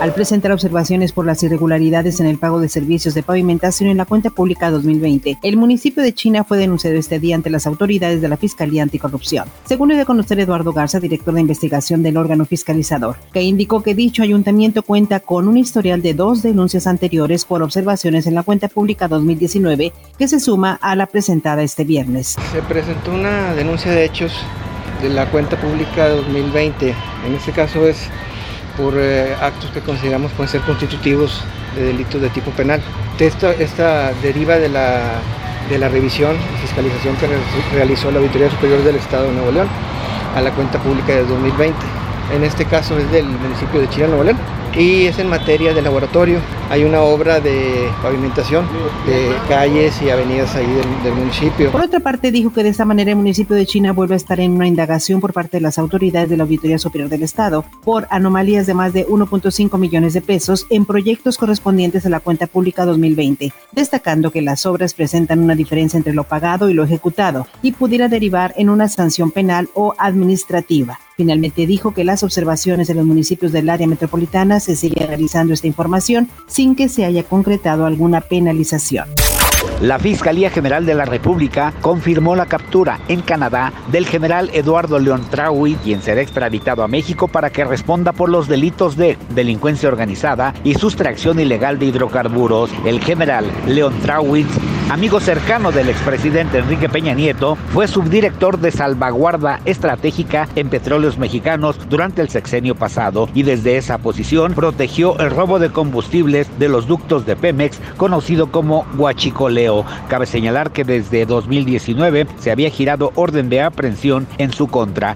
Al presentar observaciones por las irregularidades en el pago de servicios de pavimentación en la cuenta pública 2020, el municipio de China fue denunciado este día ante las autoridades de la Fiscalía Anticorrupción. Según le de conocer Eduardo Garza, director de investigación del órgano fiscalizador, que indicó que dicho ayuntamiento cuenta con un historial de dos denuncias anteriores por observaciones en la cuenta pública 2019 que se suma a la presentada este viernes. Se presentó una denuncia de hechos de la cuenta pública 2020. En este caso es por eh, actos que consideramos pueden ser constitutivos de delitos de tipo penal. Esta, esta deriva de la, de la revisión y fiscalización que realizó la Auditoría Superior del Estado de Nuevo León a la cuenta pública de 2020. En este caso es del municipio de Chile, Nuevo León y es en materia de laboratorio. Hay una obra de pavimentación de calles y avenidas ahí del, municipio. Por otra parte, dijo que de esta manera el municipio de China vuelve a estar en una indagación por parte de las autoridades de la Auditoría Superior del Estado por anomalías de más de 1.5 millones de pesos en proyectos correspondientes a la cuenta pública 2020, destacando que las obras presentan una diferencia entre lo pagado y lo ejecutado y pudiera derivar en una sanción penal o administrativa. Finalmente dijo que las observaciones de los municipios del área metropolitana se sigue realizando esta información sin que se haya concretado alguna penalización. La Fiscalía General de la República confirmó la captura en Canadá del general Eduardo León Traui, quien será extraditado a México para que responda por los delitos de delincuencia organizada y sustracción ilegal de hidrocarburos. El general León Traui, amigo cercano del expresidente Enrique Peña Nieto, fue subdirector de salvaguarda estratégica en petróleos mexicanos durante el sexenio pasado y desde esa posición protegió el robo de combustibles de los ductos de Pemex, conocido como Huachicoleo. Cabe señalar que desde 2019 se había girado orden de aprehensión en su contra.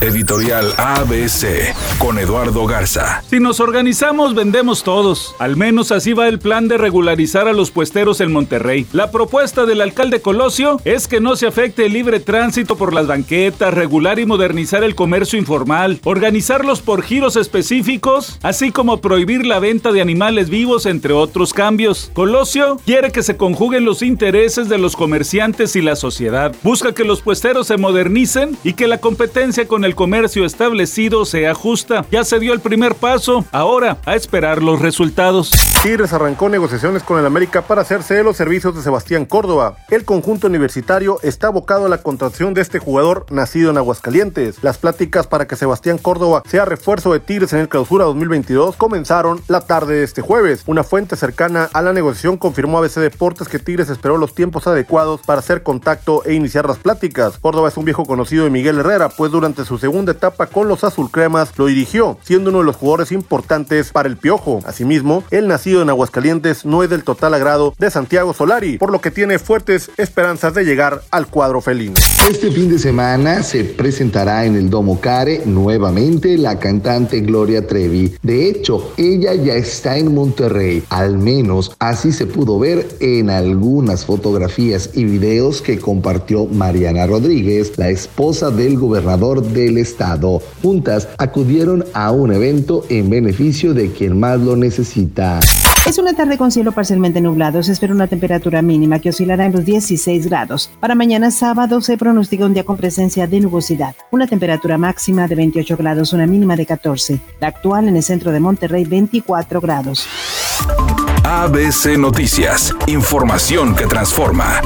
Editorial ABC con Eduardo Garza. Si nos organizamos, vendemos todos. Al menos así va el plan de regularizar a los puesteros en Monterrey. La propuesta del alcalde Colosio es que no se afecte el libre tránsito por las banquetas, regular y modernizar el comercio informal, organizarlos por giros específicos, así como prohibir la venta de animales vivos, entre otros cambios. Colosio quiere que se conjuguen los intereses de los comerciantes y la sociedad. Busca que los puesteros se modernicen y que la competencia con el comercio establecido se ajusta. Ya se dio el primer paso, ahora a esperar los resultados. Tigres arrancó negociaciones con el América para hacerse de los servicios de Sebastián Córdoba. El conjunto universitario está abocado a la contratación de este jugador nacido en Aguascalientes. Las pláticas para que Sebastián Córdoba sea refuerzo de Tigres en el clausura 2022 comenzaron la tarde de este jueves. Una fuente cercana a la negociación confirmó a ABC Deportes que Tigres esperó los tiempos adecuados para hacer contacto e iniciar las pláticas. Córdoba es un viejo conocido de Miguel Herrera, pues durante su segunda etapa con los azulcremas lo dirigió, siendo uno de los jugadores importantes para el Piojo. Asimismo, el nacido en Aguascalientes no es del total agrado de Santiago Solari, por lo que tiene fuertes esperanzas de llegar al cuadro felino. Este fin de semana se presentará en el Domo Care nuevamente la cantante Gloria Trevi. De hecho, ella ya está en Monterrey, al menos así se pudo ver en algunas fotografías y videos que compartió Mariana Rodríguez, la esposa del gobernador de estado. Juntas acudieron a un evento en beneficio de quien más lo necesita. Es una tarde con cielo parcialmente nublado. Se espera una temperatura mínima que oscilará en los 16 grados. Para mañana sábado se pronostica un día con presencia de nubosidad. Una temperatura máxima de 28 grados, una mínima de 14. La actual en el centro de Monterrey, 24 grados. ABC Noticias. Información que transforma.